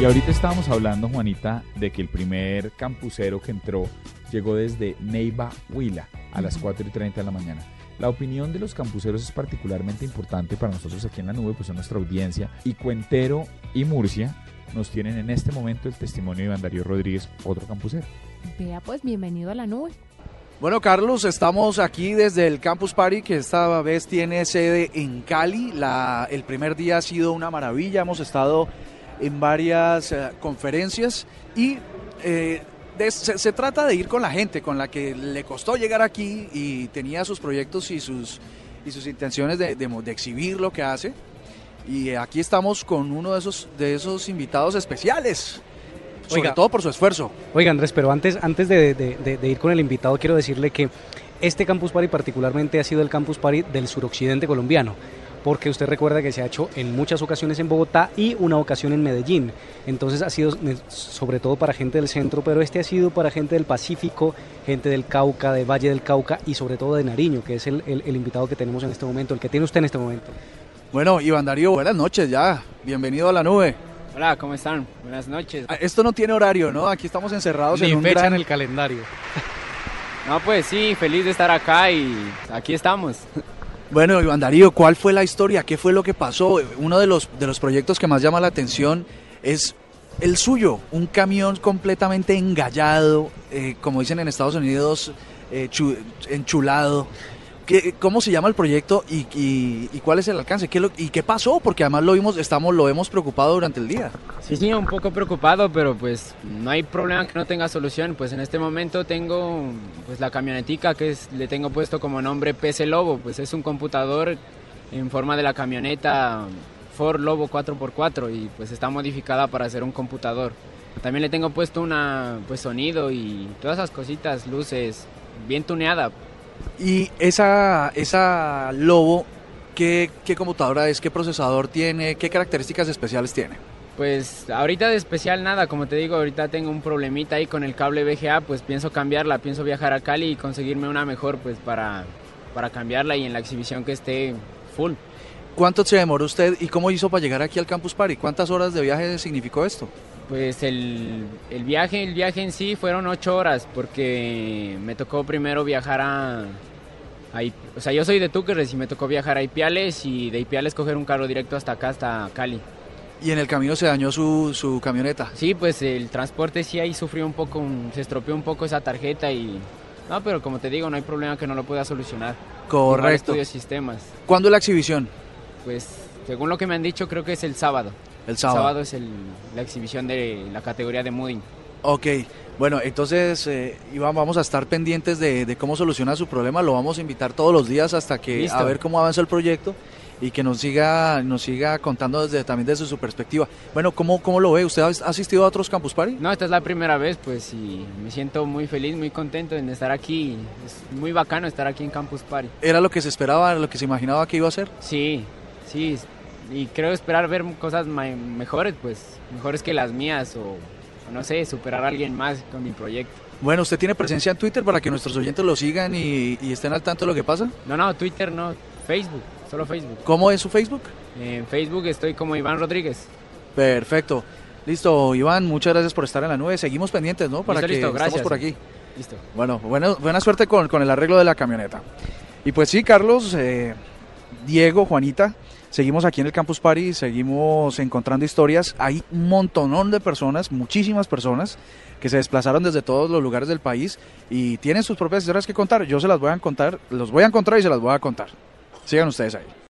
Y ahorita estábamos hablando, Juanita, de que el primer campusero que entró llegó desde Neiva, Huila, a las 4 y 30 de la mañana. La opinión de los campuseros es particularmente importante para nosotros aquí en la nube, pues en nuestra audiencia. Y Cuentero y Murcia nos tienen en este momento el testimonio de Iván Darío Rodríguez, otro campusero. Vea, pues bienvenido a la nube. Bueno, Carlos, estamos aquí desde el Campus Party, que esta vez tiene sede en Cali. La, el primer día ha sido una maravilla, hemos estado en varias eh, conferencias y eh, de- se, se trata de ir con la gente, con la que le costó llegar aquí y tenía sus proyectos y sus, y sus intenciones de, de de exhibir lo que hace. Y aquí estamos con uno de esos, de esos invitados especiales, sobre Oiga. todo por su esfuerzo. Oiga Andrés, pero antes, antes de, de- de- de ir con el invitado, quiero decirle que este Campus Party particularmente ha sido el Campus Party del suroccidente colombiano, porque usted recuerda que se ha hecho en muchas ocasiones en Bogotá y una ocasión en Medellín. Entonces ha sido ne- sobre todo para gente del centro, pero este ha sido para gente del Pacífico, gente del Cauca, del Valle del Cauca y sobre todo de Nariño, que es el, el- el invitado que tenemos en este momento, el que tiene usted en este momento. Bueno, Iván Darío, buenas noches ya. Bienvenido a la nube. Hola, ¿cómo están? Buenas noches. Ah, Esto no tiene horario, ¿no? Aquí estamos encerrados en un gran... el calendario. No, pues sí, feliz de estar acá y aquí estamos. Bueno, Iván Darío, ¿cuál fue la historia? ¿Qué fue lo que pasó? Uno de los, de los proyectos que más llama la atención es el suyo, un camión completamente engallado, eh, como dicen en Estados Unidos, eh, chu- enchulado. ¿Qué, ¿Cómo se llama el proyecto y, y- y cuál es el alcance? ¿Qué lo- ¿Y qué pasó? Porque además lo vimos, estamos, lo hemos preocupado durante el día. Sí, sí, un poco preocupado, pero pues no hay problema que no tenga solución. Pues en este momento tengo pues la camionetica que es, le tengo puesto como nombre PC Lobo, pues es un computador en forma de la camioneta Ford Lobo 4x4 y pues está modificada para hacer un computador. También le tengo puesto una pues sonido y todas esas cositas, luces, bien tuneada. Y esa, esa Lobo, ¿qué, ¿qué computadora es? ¿Qué procesador tiene? ¿Qué características especiales tiene? Pues ahorita de especial nada, como te digo, ahorita tengo un problemita ahí con el cable VGA, pues pienso cambiarla, pienso viajar a Cali y conseguirme una mejor pues para, para cambiarla y en la exhibición que esté full. ¿Cuánto se demoró usted y cómo hizo para llegar aquí al Campus Party? ¿Cuántas horas de viaje significó esto? Pues el, el viaje, el viaje en sí fueron ocho horas porque me tocó primero viajar a, a o sea, yo soy de Túquerres y me tocó viajar a Ipiales y de Ipiales coger un carro directo hasta acá, hasta Cali. Y en el camino se dañó su, su camioneta. Sí, pues el transporte sí ahí sufrió un poco, se estropeó un poco esa tarjeta y... No, pero como te digo, no hay problema que no lo pueda solucionar. Correcto. estudio sistemas. ¿Cuándo la exhibición? Pues según lo que me han dicho, creo que es el sábado. El sábado. es el- la exhibición de la categoría de Mooding. Ok. Bueno, entonces, eh, Iván, vamos a estar pendientes de, de cómo soluciona su problema. Lo vamos a invitar todos los días hasta que Listo. a ver cómo avanza el proyecto y que nos siga nos siga contando desde también desde su perspectiva. Bueno, ¿cómo, cómo lo ve? ¿Usted ha ha asistido a otros Campus Party? No, esta es la primera vez, pues, y me siento muy feliz, muy contento en estar aquí. Es muy bacano estar aquí en Campus Party. ¿Era lo que se esperaba, lo que se imaginaba que iba a ser? Sí, sí, y creo esperar ver cosas mejores, pues, mejores que las mías, o, o no sé, superar a alguien más con mi proyecto. Bueno, ¿usted tiene presencia en Twitter para que nuestros oyentes lo sigan y, y estén al tanto de lo que pasa? No, no, Twitter no, Facebook, solo Facebook. ¿Cómo es su Facebook? En Facebook estoy como Iván Rodríguez. Perfecto. Listo, Iván, muchas gracias por estar en la nube. Seguimos pendientes, ¿no? Para Listo, que listo, estemos gracias. por aquí. Listo. Bueno, bueno buena suerte con, con el arreglo de la camioneta. Y pues sí, Carlos, eh, Diego, Juanita, seguimos aquí en el Campus Party, seguimos encontrando historias. Hay un montonón de personas, muchísimas personas, que se desplazaron desde todos los lugares del país y tienen sus propias historias que contar. Yo se las voy a contar, los voy a encontrar y se las voy a contar. Sigan ustedes ahí.